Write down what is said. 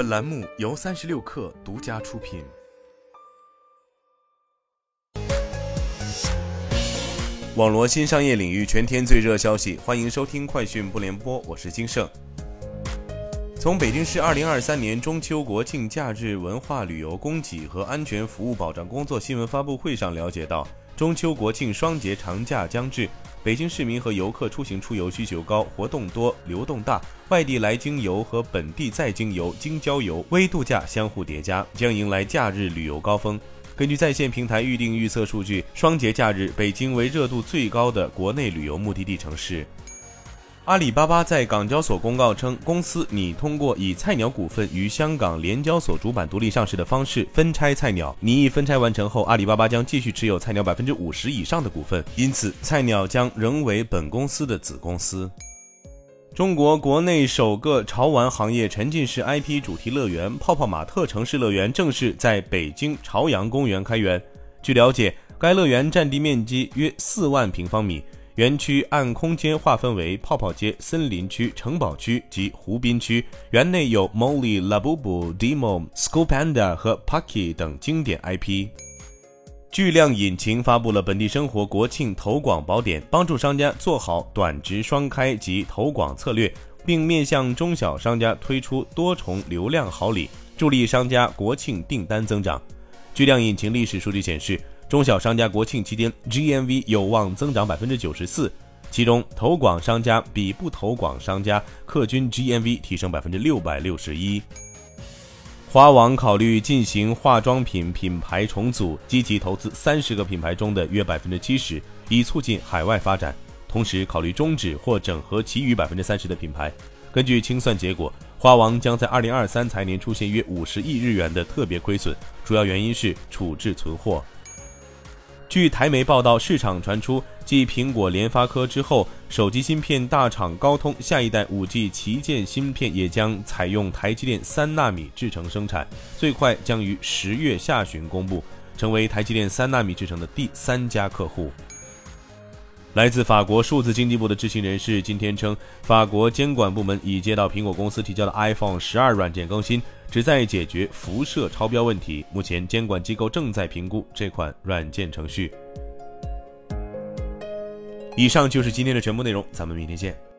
本栏目由三十六氪独家出品。网罗新商业领域全天最热消息，欢迎收听快讯不联播，我是金盛。从北京市二零二三年中秋国庆假日文化旅游供给和安全服务保障工作新闻发布会上了解到，中秋国庆双节长假将至。北京市民和游客出行出游需求高，活动多，流动大，外地来京游和本地在京游、京郊游、微度假相互叠加，将迎来假日旅游高峰。根据在线平台预订预测数据，双节假日，北京为热度最高的国内旅游目的地城市。阿里巴巴在港交所公告称，公司拟通过以菜鸟股份于香港联交所主板独立上市的方式分拆菜鸟。拟议分拆完成后，阿里巴巴将继续持有菜鸟百分之五十以上的股份，因此菜鸟将仍为本公司的子公司。中国国内首个潮玩行业沉浸式 IP 主题乐园——泡泡玛特城市乐园正式在北京朝阳公园开园。据了解，该乐园占地面积约四万平方米。园区按空间划分为泡泡街、森林区、城堡区及湖滨区。园内有 Molly、Labubu、Demo、School Panda 和 Pucky 等经典 IP。巨量引擎发布了本地生活国庆投广宝典，帮助商家做好短直双开及投广策略，并面向中小商家推出多重流量好礼，助力商家国庆订单增长。巨量引擎历史数据显示。中小商家国庆期间 GMV 有望增长百分之九十四，其中投广商家比不投广商家客均 GMV 提升百分之六百六十一。花王考虑进行化妆品品牌重组，积极投资三十个品牌中的约百分之七十，以促进海外发展。同时考虑终止或整合其余百分之三十的品牌。根据清算结果，花王将在二零二三财年出现约五十亿日元的特别亏损，主要原因是处置存货。据台媒报道，市场传出，继苹果、联发科之后，手机芯片大厂高通下一代 5G 旗舰芯片也将采用台积电三纳米制程生产，最快将于十月下旬公布，成为台积电三纳米制程的第三家客户。来自法国数字经济部的知情人士今天称，法国监管部门已接到苹果公司提交的 iPhone 十二软件更新，旨在解决辐射超标问题。目前，监管机构正在评估这款软件程序。以上就是今天的全部内容，咱们明天见。